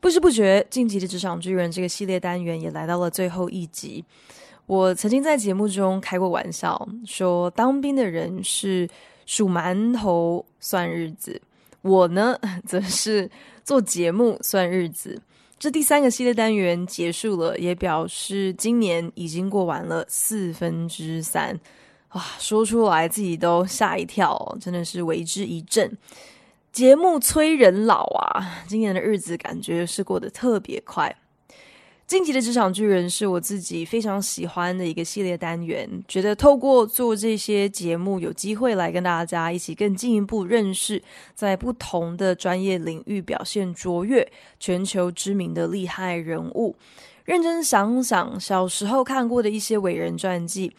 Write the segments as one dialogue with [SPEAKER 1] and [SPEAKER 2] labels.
[SPEAKER 1] 不知不觉，《晋级的职场巨人》这个系列单元也来到了最后一集。我曾经在节目中开过玩笑，说当兵的人是数馒头算日子。我呢，则是做节目算日子。这第三个系列单元结束了，也表示今年已经过完了四分之三。哇，说出来自己都吓一跳，真的是为之一振。节目催人老啊，今年的日子感觉是过得特别快。晋级的职场巨人是我自己非常喜欢的一个系列单元，觉得透过做这些节目，有机会来跟大家一起更进一步认识在不同的专业领域表现卓越、全球知名的厉害人物。认真想想，小时候看过的一些伟人传记，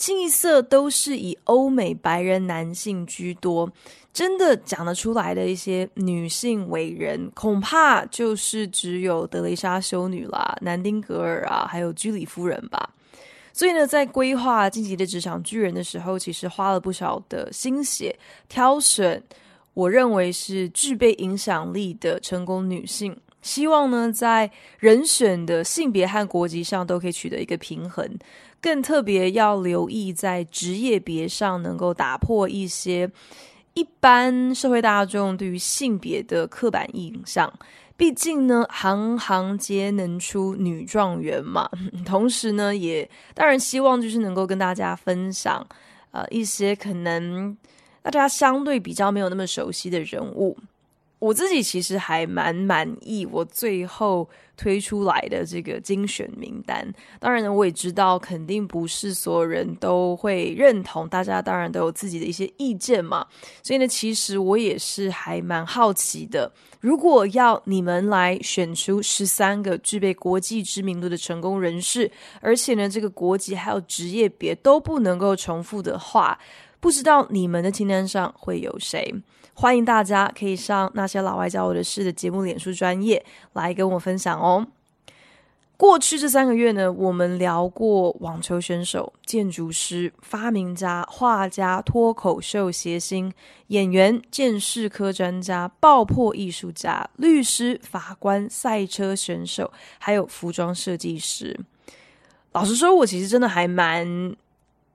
[SPEAKER 1] 清一色都是以欧美白人男性居多。真的讲得出来的一些女性伟人，恐怕就是只有德蕾莎修女啦、南丁格尔啊，还有居里夫人吧。所以呢，在规划《晋级的职场巨人》的时候，其实花了不少的心血，挑选我认为是具备影响力的成功女性，希望呢，在人选的性别和国籍上都可以取得一个平衡。更特别要留意在职业别上，能够打破一些。一般社会大众对于性别的刻板印象，毕竟呢，行行皆能出女状元嘛。同时呢，也当然希望就是能够跟大家分享，呃，一些可能大家相对比较没有那么熟悉的人物。我自己其实还蛮满意我最后推出来的这个精选名单。当然呢，我也知道肯定不是所有人都会认同，大家当然都有自己的一些意见嘛。所以呢，其实我也是还蛮好奇的。如果要你们来选出十三个具备国际知名度的成功人士，而且呢，这个国籍还有职业别都不能够重复的话，不知道你们的清单上会有谁？欢迎大家可以上那些老外教我的事的节目脸书专业来跟我分享哦。过去这三个月呢，我们聊过网球选手、建筑师、发明家、画家、脱口秀谐星、演员、鉴识科专家、爆破艺术家、律师、法官、赛车选手，还有服装设计师。老实说，我其实真的还蛮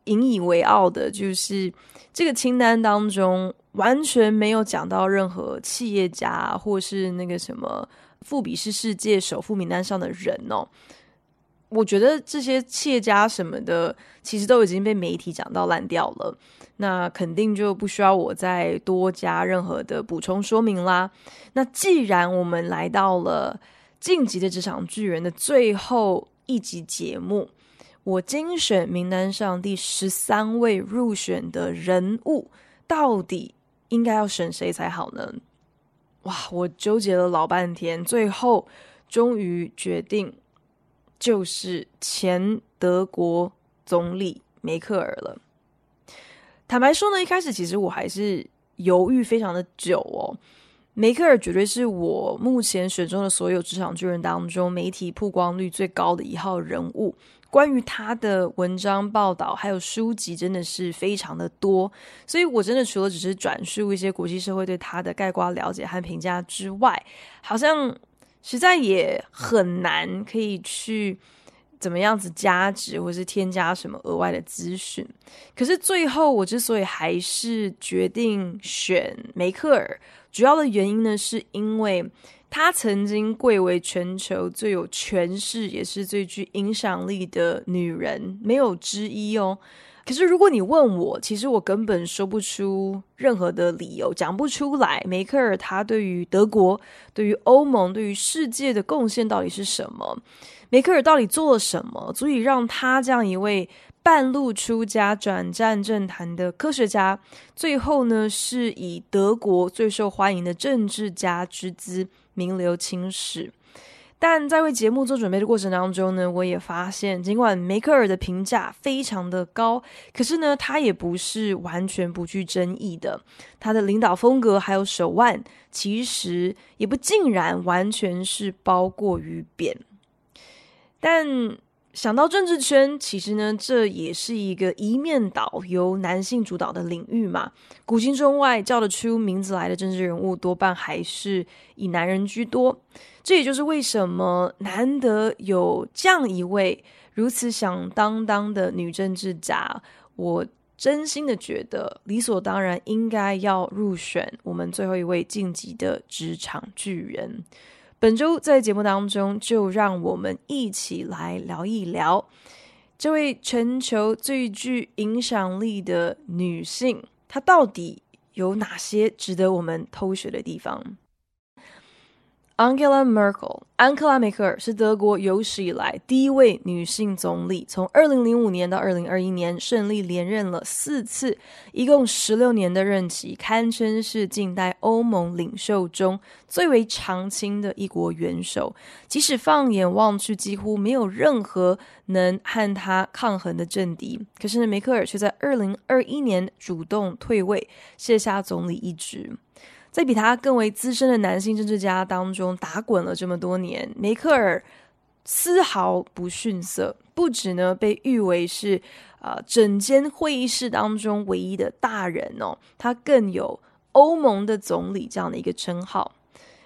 [SPEAKER 1] 引以为傲的，就是这个清单当中。完全没有讲到任何企业家，或是那个什么富比士世界首富名单上的人哦。我觉得这些企业家什么的，其实都已经被媒体讲到烂掉了。那肯定就不需要我再多加任何的补充说明啦。那既然我们来到了《晋级的职场巨人》的最后一集节目，我精选名单上第十三位入选的人物，到底应该要选谁才好呢？哇，我纠结了老半天，最后终于决定就是前德国总理梅克尔了。坦白说呢，一开始其实我还是犹豫非常的久哦。梅克尔绝对是我目前选中的所有职场巨人当中媒体曝光率最高的一号人物。关于他的文章报道还有书籍真的是非常的多，所以我真的除了只是转述一些国际社会对他的概括了解和评价之外，好像实在也很难可以去怎么样子加值或是添加什么额外的资讯。可是最后我之所以还是决定选梅克尔，主要的原因呢，是因为。她曾经贵为全球最有权势，也是最具影响力的女人，没有之一哦。可是如果你问我，其实我根本说不出任何的理由，讲不出来。梅克尔她对于德国、对于欧盟、对于世界的贡献到底是什么？梅克尔到底做了什么，足以让她这样一位半路出家转战政坛的科学家，最后呢，是以德国最受欢迎的政治家之姿名留青史，但在为节目做准备的过程当中呢，我也发现，尽管梅克尔的评价非常的高，可是呢，他也不是完全不具争议的。他的领导风格还有手腕，其实也不尽然完全是褒过于贬。但想到政治圈，其实呢，这也是一个一面倒由男性主导的领域嘛。古今中外叫得出名字来的政治人物，多半还是以男人居多。这也就是为什么难得有这样一位如此响当当的女政治家，我真心的觉得理所当然应该要入选我们最后一位晋级的职场巨人。本周在节目当中，就让我们一起来聊一聊这位全球最具影响力的女性，她到底有哪些值得我们偷学的地方？？Angela Merkel，安克拉梅克尔是德国有史以来第一位女性总理，从二零零五年到二零二一年顺利连任了四次，一共十六年的任期，堪称是近代欧盟领袖中最为长青的一国元首。即使放眼望去，几乎没有任何能和她抗衡的政敌，可是呢，梅克尔却在二零二一年主动退位，卸下总理一职。在比他更为资深的男性政治家当中打滚了这么多年，梅克尔丝毫不逊色，不止呢被誉为是啊、整间会议室当中唯一的大人哦，他更有欧盟的总理这样的一个称号。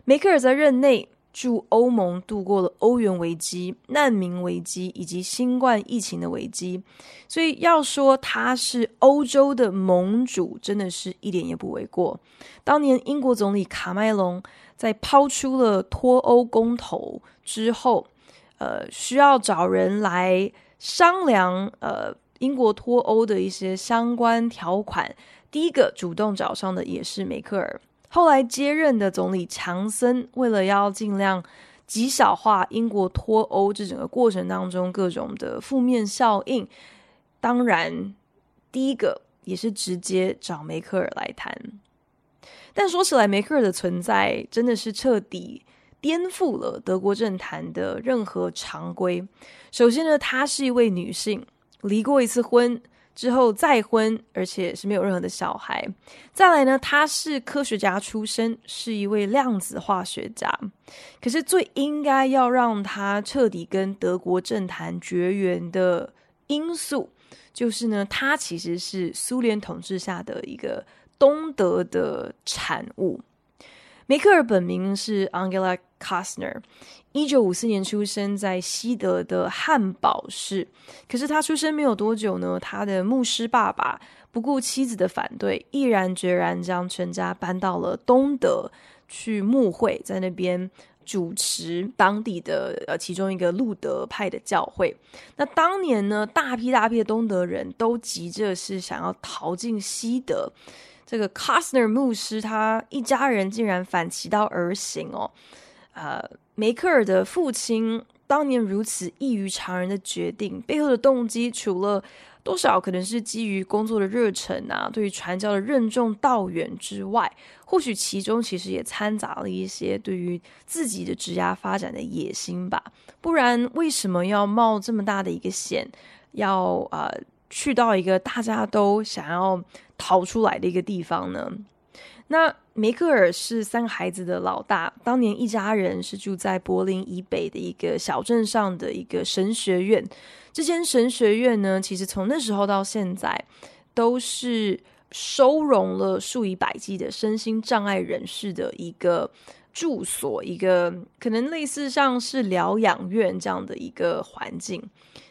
[SPEAKER 1] 梅克尔在任内，助欧盟度过了欧元危机、难民危机以及新冠疫情的危机，所以要说他是欧洲的盟主，真的是一点也不为过。当年英国总理卡麦隆在抛出了脱欧公投之后，呃，需要找人来商量，呃，英国脱欧的一些相关条款，第一个主动找上的也是梅克尔。后来接任的总理强森，为了要尽量极小化英国脱欧这整个过程当中各种的负面效应，当然第一个也是直接找梅克尔来谈。但说起来，梅克尔的存在真的是彻底颠覆了德国政坛的任何常规。首先呢，她是一位女性，离过一次婚。之后再婚，而且是没有任何的小孩。再来呢，他是科学家出身，是一位量子化学家。可是最应该要让他彻底跟德国政坛绝缘的因素，就是呢，他其实是苏联统治下的一个东德的产物。梅克尔本名是 Angela Kastner。一九五四年出生在西德的汉堡市，可是他出生没有多久呢，他的牧师爸爸不顾妻子的反对，毅然决然将全家搬到了东德去牧会，在那边主持当地的呃其中一个路德派的教会。那当年呢，大批大批的东德人都急着是想要逃进西德，这个 Kastner 牧师他一家人竟然反其道而行哦，呃。梅克尔的父亲当年如此异于常人的决定，背后的动机除了多少可能是基于工作的热忱啊，对于传教的任重道远之外，或许其中其实也掺杂了一些对于自己的职业发展的野心吧。不然为什么要冒这么大的一个险，要呃去到一个大家都想要逃出来的一个地方呢？那梅克尔是三个孩子的老大，当年一家人是住在柏林以北的一个小镇上的一个神学院。这间神学院呢，其实从那时候到现在，都是收容了数以百计的身心障碍人士的一个住所，一个可能类似像是疗养院这样的一个环境。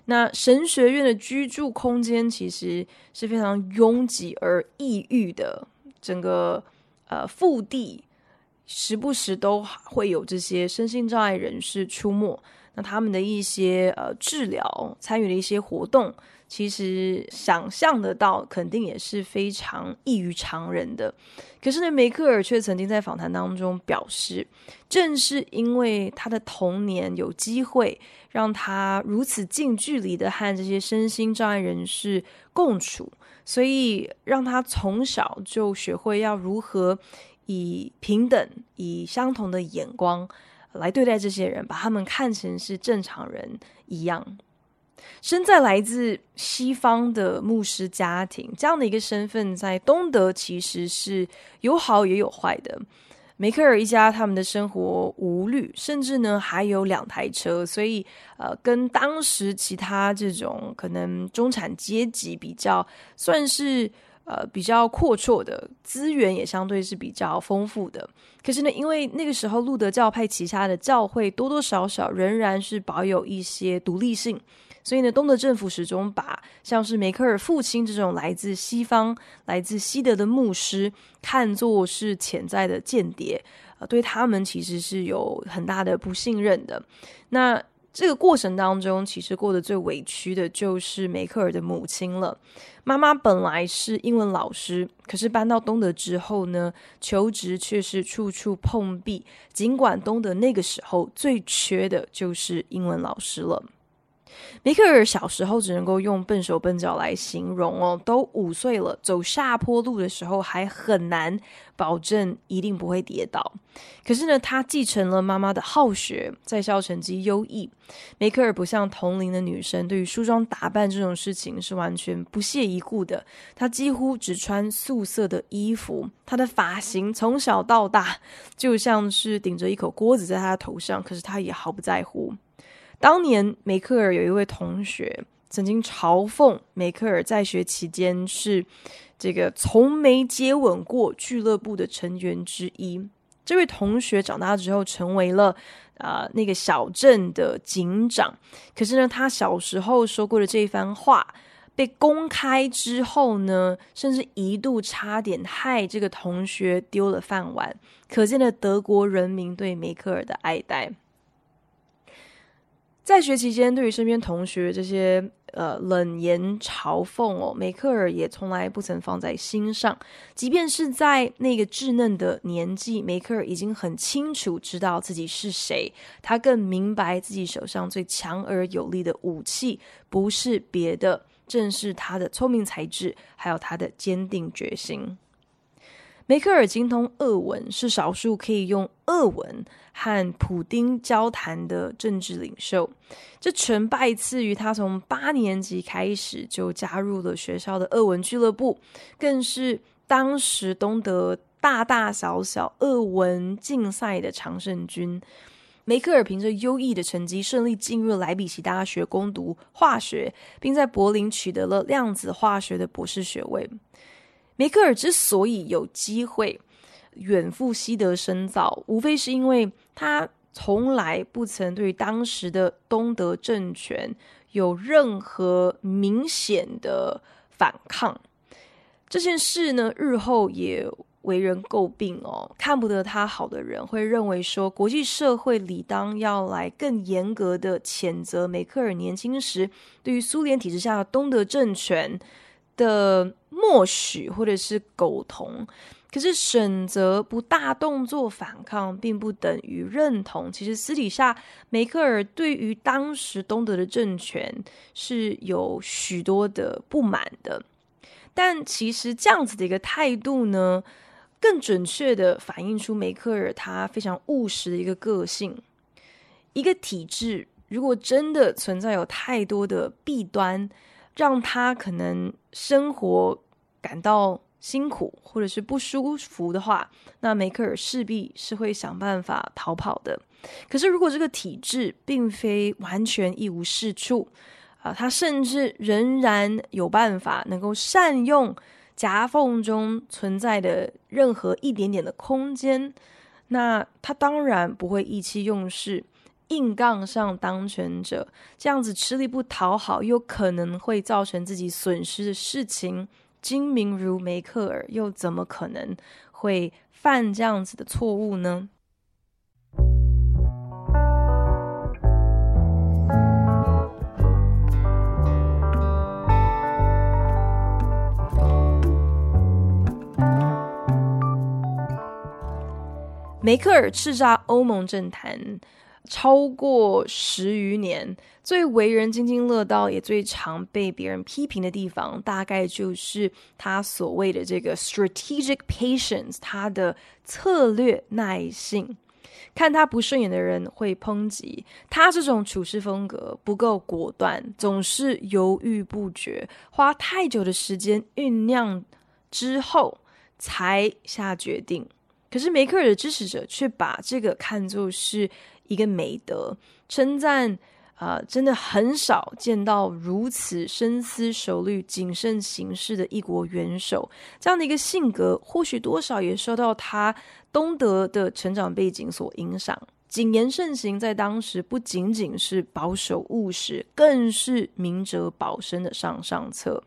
[SPEAKER 1] 那神学院的居住空间其实是非常拥挤而抑郁的，整个。呃，腹地时不时都会有这些身心障碍人士出没。那他们的一些呃治疗参与的一些活动，其实想象得到，肯定也是非常异于常人的。可是呢，梅克尔却曾经在访谈当中表示，正是因为他的童年有机会让他如此近距离的和这些身心障碍人士共处。所以让他从小就学会要如何以平等、以相同的眼光来对待这些人，把他们看成是正常人一样。身在来自西方的牧师家庭，这样的一个身份，在东德其实是有好也有坏的。梅克尔一家他们的生活无虑，甚至呢还有两台车，所以呃，跟当时其他这种可能中产阶级比较，算是呃比较阔绰的，资源也相对是比较丰富的。可是呢，因为那个时候路德教派旗下的教会多多少少仍然是保有一些独立性。所以呢，东德政府始终把像是梅克尔父亲这种来自西方、来自西德的牧师看作是潜在的间谍，呃，对他们其实是有很大的不信任的。那这个过程当中，其实过得最委屈的就是梅克尔的母亲了。妈妈本来是英文老师，可是搬到东德之后呢，求职却是处处碰壁。尽管东德那个时候最缺的就是英文老师了。梅克尔小时候只能够用笨手笨脚来形容哦，都五岁了，走下坡路的时候还很难保证一定不会跌倒。可是呢，他继承了妈妈的好学，在校成绩优异。梅克尔不像同龄的女生，对于梳妆打扮这种事情是完全不屑一顾的。她几乎只穿素色的衣服，她的发型从小到大就像是顶着一口锅子在她的头上，可是她也毫不在乎。当年梅克尔有一位同学曾经嘲讽梅克尔在学期间是这个从没接吻过俱乐部的成员之一。这位同学长大之后成为了啊、那个小镇的警长。可是呢，他小时候说过的这一番话被公开之后呢，甚至一度差点害这个同学丢了饭碗。可见了德国人民对梅克尔的爱戴。在学期间，对于身边同学这些呃冷言嘲讽哦，梅克尔也从来不曾放在心上。即便是在那个稚嫩的年纪，梅克尔已经很清楚知道自己是谁。他更明白自己手上最强而有力的武器不是别的，正是他的聪明才智，还有他的坚定决心。梅克尔精通俄文，是少数可以用俄文和普丁交谈的政治领袖。这全拜赐于他从八年级开始就加入了学校的俄文俱乐部，更是当时东德大大小小俄文竞赛的常胜军。梅克尔凭着优异的成绩，顺利进入莱比锡大学攻读化学，并在柏林取得了量子化学的博士学位。梅克尔之所以有机会远赴西德深造，无非是因为他从来不曾对当时的东德政权有任何明显的反抗。这件事呢，日后也为人诟病哦。看不得他好的人会认为说，国际社会理当要来更严格的谴责梅克尔年轻时对于苏联体制下的东德政权的默许或者是苟同，可是选择不大动作反抗，并不等于认同。其实私底下，梅克尔对于当时东德的政权是有许多的不满的。但其实这样子的一个态度呢，更准确的反映出梅克尔他非常务实的一个个性。一个体制如果真的存在有太多的弊端，让他可能生活感到辛苦或者是不舒服的话，那梅克尔势必是会想办法逃跑的。可是，如果这个体制并非完全一无是处啊，他甚至仍然有办法能够善用夹缝中存在的任何一点点的空间，那他当然不会意气用事。硬杠上当权者，这样子吃力不讨好，又可能会造成自己损失的事情，精明如梅克尔，又怎么可能会犯这样子的错误呢？梅克尔叱咤欧盟政坛。超过十余年，最为人津津乐道，也最常被别人批评的地方，大概就是他所谓的这个 strategic patience，他的策略耐性。看他不顺眼的人会抨击他，这种处事风格不够果断，总是犹豫不决，花太久的时间酝酿之后才下决定。可是梅克尔的支持者却把这个看作是一个美德，称赞。啊、真的很少见到如此深思熟虑、谨慎行事的一国元首。这样的一个性格，或许多少也受到他东德的成长背景所影响。谨言慎行在当时不仅仅是保守务实，更是明哲保身的上上策。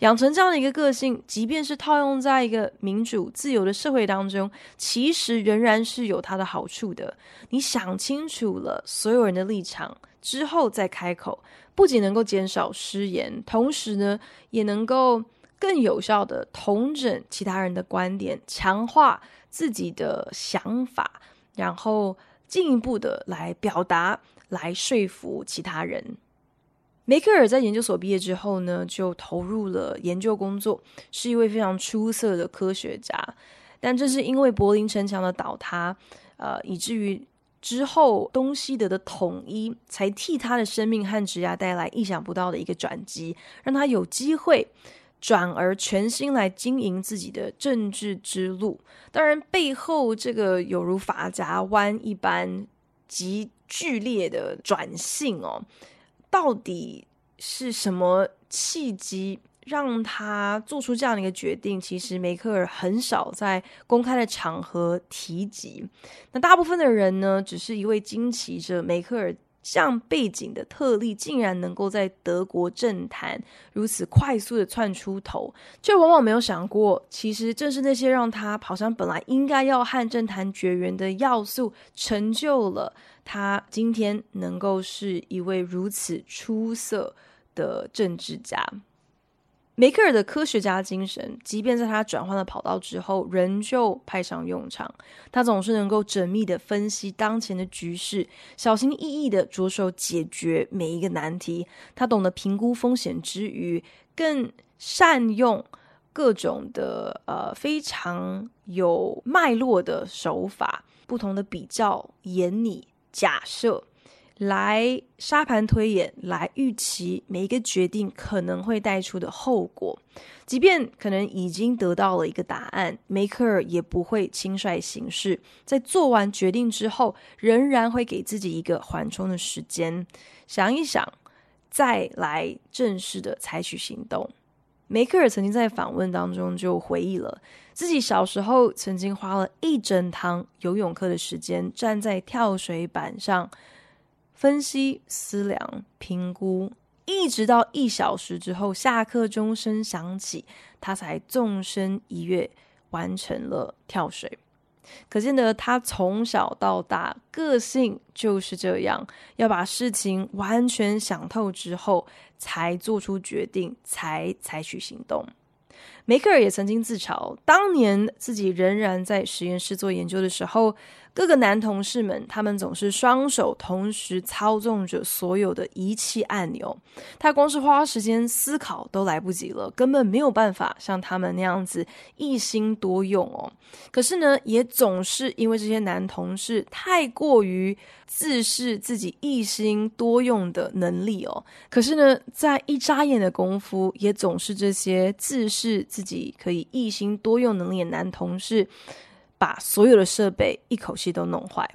[SPEAKER 1] 养成这样的一个个性，即便是套用在一个民主自由的社会当中，其实仍然是有它的好处的。你想清楚了所有人的立场。之后再开口，不仅能够减少失言，同时呢，也能够更有效地统整其他人的观点，强化自己的想法，然后进一步的来表达，来说服其他人。梅克尔在研究所毕业之后呢，就投入了研究工作，是一位非常出色的科学家。但正是因为柏林城墙的倒塌，呃，以至于。之后，东西德的统一才替他的生命和职涯带来意想不到的一个转机，让他有机会转而全心来经营自己的政治之路。当然，背后这个有如法夹弯一般极剧烈的转性哦，到底是什么契机？让他做出这样的一个决定，其实梅克尔很少在公开的场合提及。那大部分的人呢，只是一位惊奇着梅克尔这样背景的特例，竟然能够在德国政坛如此快速的窜出头，却往往没有想过，其实正是那些让他跑上本来应该要和政坛绝缘的要素，成就了他今天能够是一位如此出色的政治家。梅克尔的科学家精神，即便在他转换了跑道之后，仍旧派上用场。他总是能够缜密地分析当前的局势，小心翼翼地着手解决每一个难题。他懂得评估风险之余，更善用各种的呃非常有脉络的手法，不同的比较、演拟、假设。来沙盘推演，来预期每一个决定可能会带出的后果。即便可能已经得到了一个答案，梅克尔也不会轻率行事。在做完决定之后，仍然会给自己一个缓冲的时间，想一想，再来正式的采取行动。梅克尔曾经在访问当中就回忆了自己小时候曾经花了一整堂游泳课的时间站在跳水板上。分析、思量、评估，一直到一小时之后，下课钟声响起，他才纵身一跃，完成了跳水。可见得他从小到大个性就是这样，要把事情完全想透之后，才做出决定，才采取行动。梅克尔也曾经自嘲，当年自己仍然在实验室做研究的时候，各个男同事们，他们总是双手同时操纵着所有的仪器按钮，他光是花时间思考都来不及了，根本没有办法像他们那样子一心多用哦。可是呢，也总是因为这些男同事太过于自视自己一心多用的能力哦，可是呢，在一眨眼的功夫，也总是这些自视自己可以一心多用能力的男同事，把所有的设备一口气都弄坏。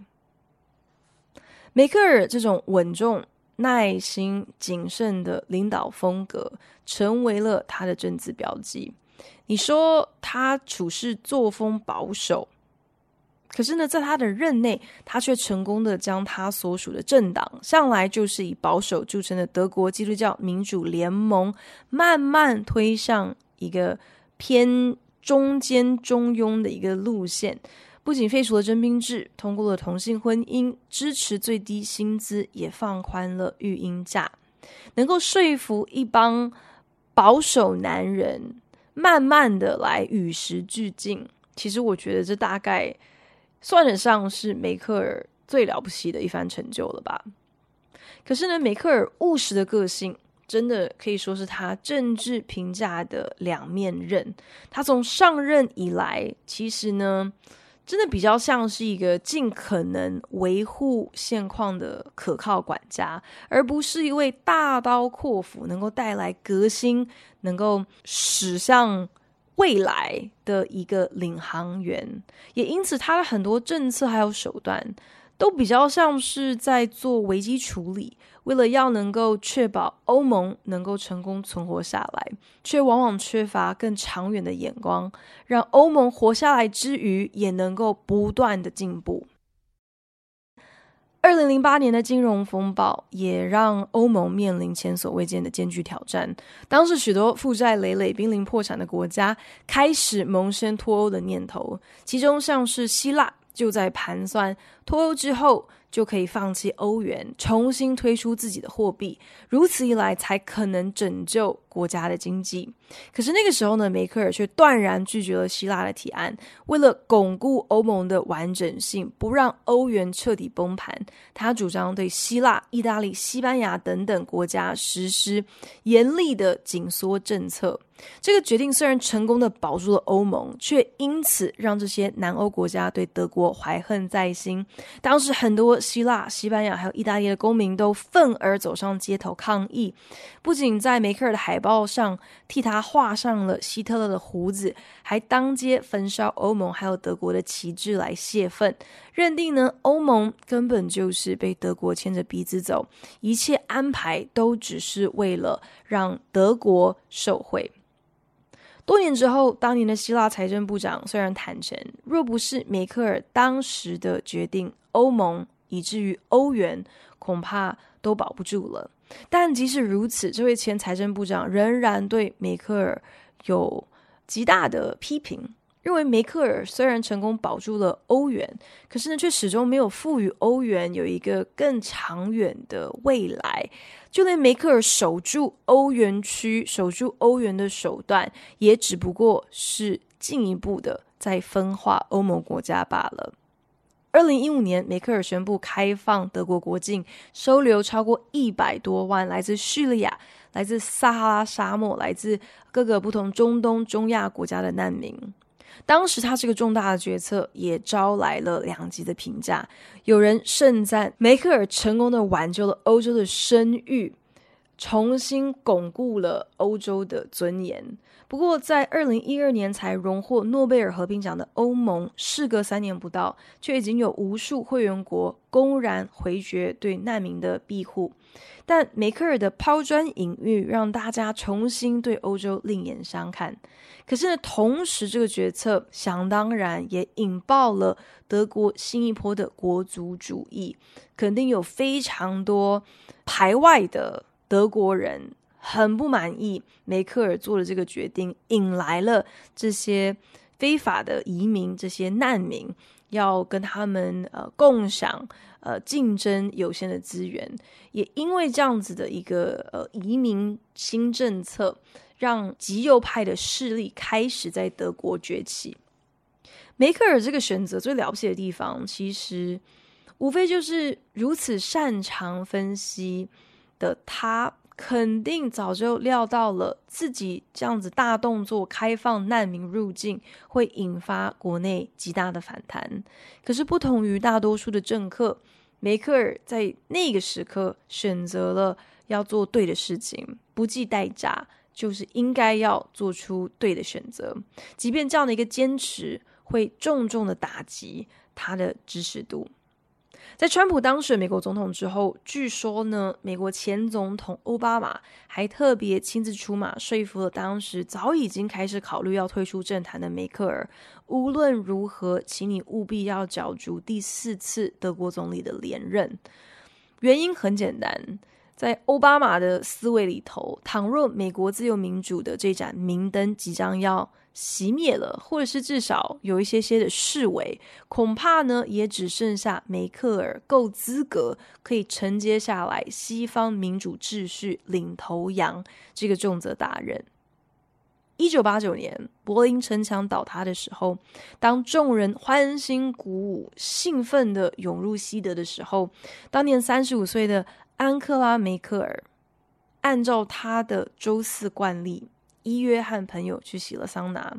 [SPEAKER 1] 梅克尔这种稳重、耐心、谨慎的领导风格，成为了他的政治标记。你说他处事作风保守，可是呢，在他的任内，他却成功的将他所属的政党，向来就是以保守著称的德国基督教民主联盟，慢慢推向一个偏中间中庸的一个路线。不仅废除了征兵制，通过了同性婚姻，支持最低薪资，也放宽了育婴假，能够说服一帮保守男人，慢慢的来与时俱进。其实我觉得这大概。算得上是梅克尔最了不起的一番成就了吧？可是呢，梅克尔务实的个性真的可以说是他政治评价的两面刃。他从上任以来，其实呢，真的比较像是一个尽可能维护现况的可靠管家，而不是一位大刀阔斧、能够带来革新、能够驶向未来的一个领航员。也因此，他的很多政策还有手段，都比较像是在做危机处理。为了要能够确保欧盟能够成功存活下来，却往往缺乏更长远的眼光，让欧盟活下来之余，也能够不断的进步。二零零八年的金融风暴也让欧盟面临前所未见的艰巨挑战。当时，许多负债累累、濒临破产的国家开始萌生脱欧的念头，其中像是希腊就在盘算脱欧之后。就可以放弃欧元，重新推出自己的货币，如此一来才可能拯救国家的经济。可是那个时候呢，梅克尔却断然拒绝了希腊的提案。为了巩固欧盟的完整性，不让欧元彻底崩盘，他主张对希腊、意大利、西班牙等等国家实施严厉的紧缩政策。这个决定虽然成功的保住了欧盟，却因此让这些南欧国家对德国怀恨在心。当时很多希腊、西班牙还有意大利的公民都愤而走上街头抗议，不仅在梅克尔的海报上替他画上了希特勒的胡子，还当街焚烧欧盟还有德国的旗帜来泄愤，认定呢欧盟根本就是被德国牵着鼻子走，一切安排都只是为了让德国受惠。多年之后，当年的希腊财政部长虽然坦诚，若不是梅克尔当时的决定，欧盟以至于欧元恐怕都保不住了。但即使如此，这位前财政部长仍然对梅克尔有极大的批评。认为梅克尔虽然成功保住了欧元，可是呢，却始终没有赋予欧元有一个更长远的未来。就连梅克尔守住欧元区、守住欧元的手段，也只不过是进一步的在分化欧盟国家罢了。二零一五年，梅克尔宣布开放德国国境，收留超过一百多万来自叙利亚、来自撒哈拉沙漠、来自各个不同中东、中亚国家的难民。当时他这个重大的决策也招来了两极的评价，有人盛赞梅克尔成功的挽救了欧洲的声誉，重新巩固了欧洲的尊严。不过，在二零一二年才荣获诺贝尔和平奖的欧盟，事隔三年不到，却已经有无数会员国公然回绝对难民的庇护。但梅克尔的抛砖引玉，让大家重新对欧洲另眼相看。可是呢，同时这个决策想当然也引爆了德国新一波的国族主义，肯定有非常多排外的德国人很不满意梅克尔做的这个决定，引来了这些非法的移民，这些难民要跟他们呃共享。呃，竞争有限的资源，也因为这样子的一个呃移民新政策，让极右派的势力开始在德国崛起。梅克尔这个选择最了不起的地方，其实无非就是如此擅长分析的他。肯定早就料到了自己这样子大动作开放难民入境会引发国内极大的反弹。可是不同于大多数的政客，梅克尔在那个时刻选择了要做对的事情，不计代价，就是应该要做出对的选择。即便这样的一个坚持会重重的打击他的支持度。在川普当选美国总统之后，据说呢，美国前总统奥巴马还特别亲自出马，说服了当时早已经开始考虑要退出政坛的梅克尔。无论如何，请你务必要角逐第四次德国总理的连任。原因很简单，在奥巴马的思维里头，倘若美国自由民主的这盏明灯即将要熄灭了，或者是至少有一些些的示威，恐怕呢也只剩下梅克尔够资格可以承接下来西方民主秩序领头羊这个重责大任。一九八九年柏林城墙倒塌的时候，当众人欢欣鼓舞、兴奋地涌入西德的时候，当年三十五岁的安克拉梅克尔按照他的周四惯例。依约和朋友去洗了桑拿，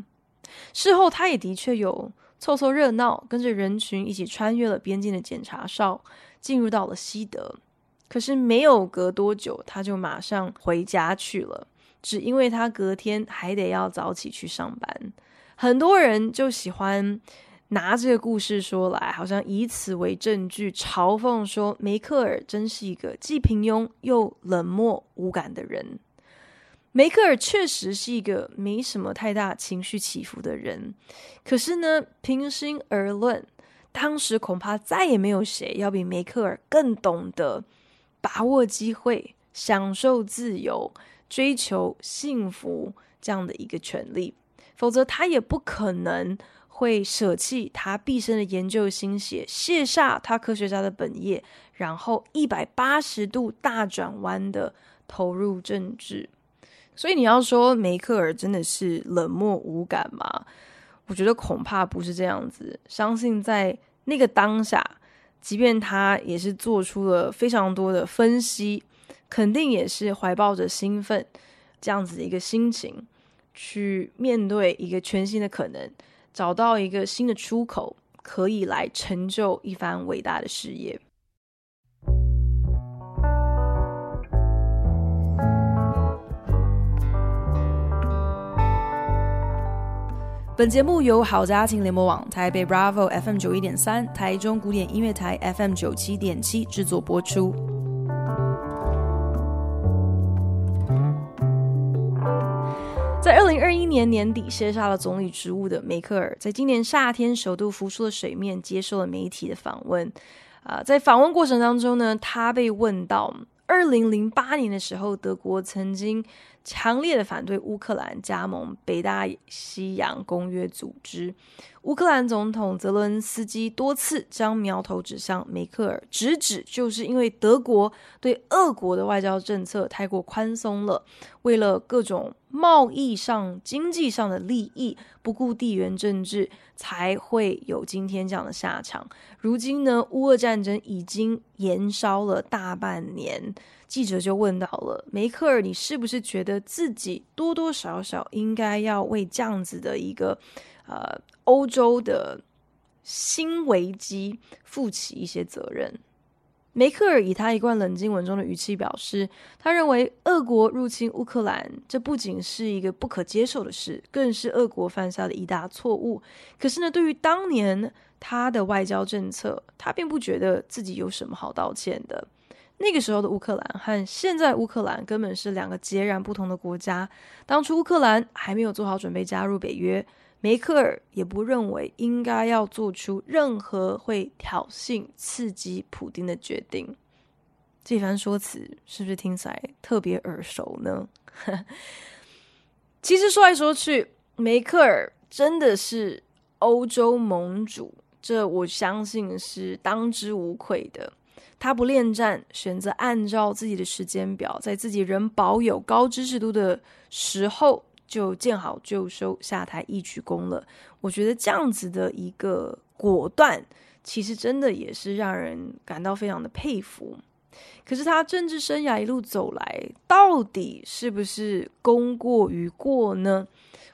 [SPEAKER 1] 事后他也的确有凑凑热闹，跟着人群一起穿越了边境的检查哨，进入到了西德。可是没有隔多久，他就马上回家去了，只因为他隔天还得要早起去上班。很多人就喜欢拿这个故事说来，好像以此为证据，嘲讽说梅克尔真是一个既平庸又冷漠无感的人。梅克尔确实是一个没什么太大情绪起伏的人，可是呢，平心而论，当时恐怕再也没有谁要比梅克尔更懂得把握机会、享受自由、追求幸福这样的一个权利，否则他也不可能会舍弃他毕生的研究心血，卸下他科学家的本业，然后一百八十度大转弯的投入政治。所以你要说梅克尔真的是冷漠无感吗？我觉得恐怕不是这样子。相信在那个当下，即便他也是做出了非常多的分析，肯定也是怀抱着兴奋这样子的一个心情，去面对一个全新的可能，找到一个新的出口，可以来成就一番伟大的事业。本节目由好家庭联播网、台北 Bravo FM 九一点三、台中古典音乐台 FM 九七点七制作播出。在二零二一年年底卸下了总理职务的梅克尔，在今年夏天首度浮出了水面，接受了媒体的访问。啊、在访问过程当中呢，他被问到二零零八年的时候，德国曾经。强烈的反对乌克兰加盟北大西洋公约组织。乌克兰总统泽伦斯基多次将苗头指向梅克尔，直指就是因为德国对俄国的外交政策太过宽松了，为了各种贸易上、经济上的利益，不顾地缘政治，才会有今天这样的下场。如今呢，乌俄战争已经延烧了大半年。记者就问到了梅克尔：“你是不是觉得自己多多少少应该要为这样子的一个呃欧洲的新危机负起一些责任？”梅克尔以他一贯冷静稳重的语气表示，他认为俄国入侵乌克兰这不仅是一个不可接受的事，更是俄国犯下的一大错误。可是呢，对于当年他的外交政策，他并不觉得自己有什么好道歉的。那个时候的乌克兰和现在乌克兰根本是两个截然不同的国家。当初乌克兰还没有做好准备加入北约，梅克尔也不认为应该要做出任何会挑衅、刺激普丁的决定。这番说辞是不是听起来特别耳熟呢？其实说来说去，梅克尔真的是欧洲盟主，这我相信是当之无愧的。他不恋战，选择按照自己的时间表，在自己仍保有高支持度的时候就见好就收，下台一鞠躬了。我觉得这样子的一个果断，其实真的也是让人感到非常的佩服。可是他政治生涯一路走来，到底是不是功过于过呢？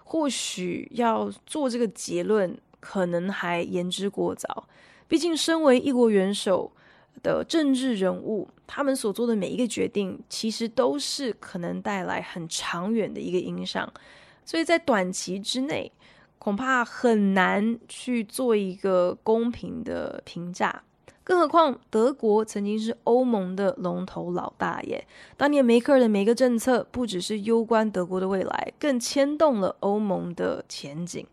[SPEAKER 1] 或许要做这个结论，可能还言之过早。毕竟身为一国元首。的政治人物，他们所做的每一个决定，其实都是可能带来很长远的一个影响，所以在短期之内，恐怕很难去做一个公平的评价。更何况，德国曾经是欧盟的龙头老大爷，当年梅克尔的每一个政策，不只是攸关德国的未来，更牵动了欧盟的前景。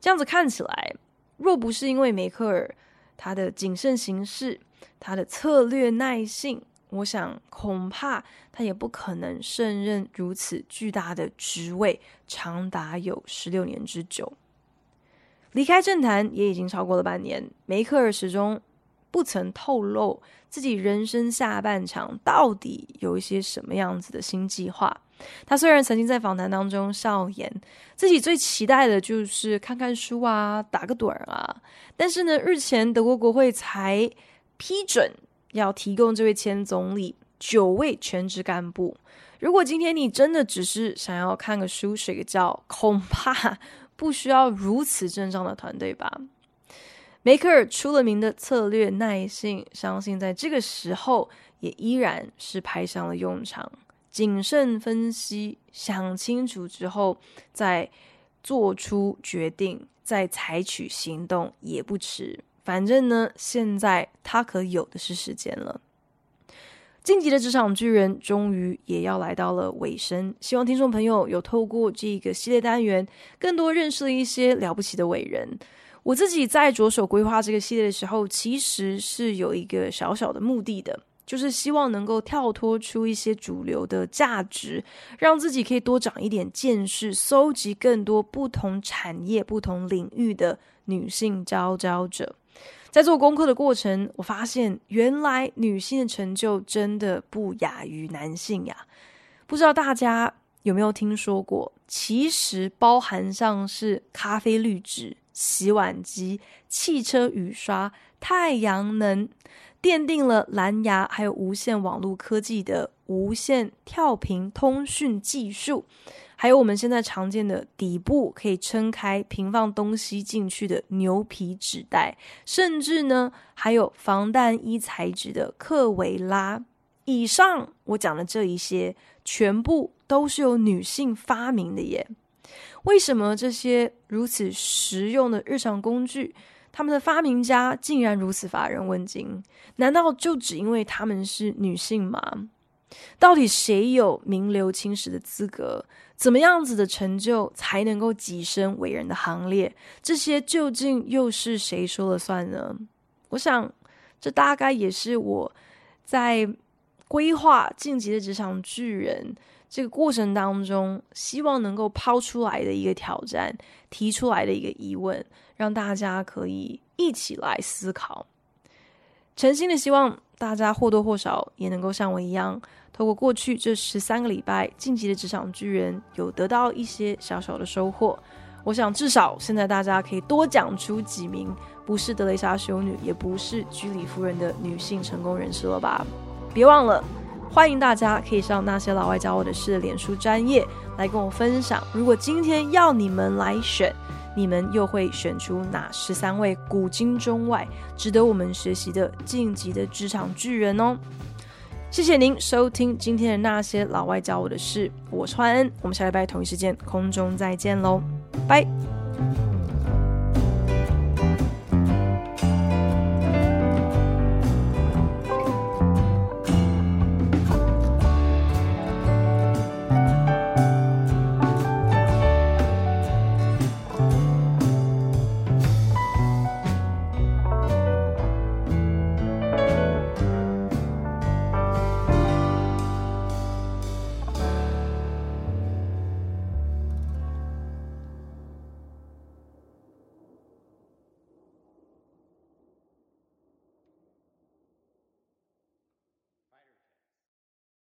[SPEAKER 1] 这样子看起来，若不是因为梅克尔他的谨慎行事，他的策略耐性，我想恐怕他也不可能胜任如此巨大的职位，长达有十六年之久。离开政坛也已经超过了半年，梅克尔始终不曾透露自己人生下半场到底有一些什么样子的新计划。他虽然曾经在访谈当中笑言自己最期待的就是看看书啊，打个盹儿啊，但是呢，日前德国国会才。批准要提供这位前总理九位全职干部。如果今天你真的只是想要看个书、睡个觉，恐怕不需要如此阵仗的团队吧？梅克尔出了名的策略耐性，相信在这个时候也依然是派上了用场。谨慎分析，想清楚之后再做出决定，再采取行动也不迟。反正呢，现在他可有的是时间了。晋级的职场巨人终于也要来到了尾声，希望听众朋友有透过这个系列单元，更多认识了一些了不起的伟人。我自己在着手规划这个系列的时候，其实是有一个小小的目的的，就是希望能够跳脱出一些主流的价值，让自己可以多长一点见识，搜集更多不同产业、不同领域的女性佼佼者。在做功课的过程，我发现原来女性的成就真的不亚于男性呀！不知道大家有没有听说过？其实包含上是咖啡滤纸、洗碗机、汽车雨刷、太阳能，奠定了蓝牙还有无线网络科技的无线跳频通讯技术。还有我们现在常见的底部可以撑开、平放东西进去的牛皮纸袋，甚至呢，还有防弹衣材质的克维拉。以上我讲的这一些，全部都是由女性发明的耶。为什么这些如此实用的日常工具，他们的发明家竟然如此乏人问津？难道就只因为他们是女性吗？到底谁有名留青史的资格？怎么样子的成就才能够跻身伟人的行列？这些究竟又是谁说了算呢？我想，这大概也是我在规划晋级的职场巨人这个过程当中，希望能够抛出来的一个挑战，提出来的一个疑问，让大家可以一起来思考。诚心的希望大家或多或少也能够像我一样。透过过去这十三个礼拜，晋级的职场巨人有得到一些小小的收获。我想至少现在大家可以多讲出几名不是德蕾莎修女，也不是居里夫人的女性成功人士了吧？别忘了，欢迎大家可以上那些老外教我的事脸书专业来跟我分享。如果今天要你们来选，你们又会选出哪十三位古今中外值得我们学习的晋级的职场巨人哦？谢谢您收听今天的那些老外教我的事，我是焕恩，我们下礼拜同一时间空中再见喽，拜。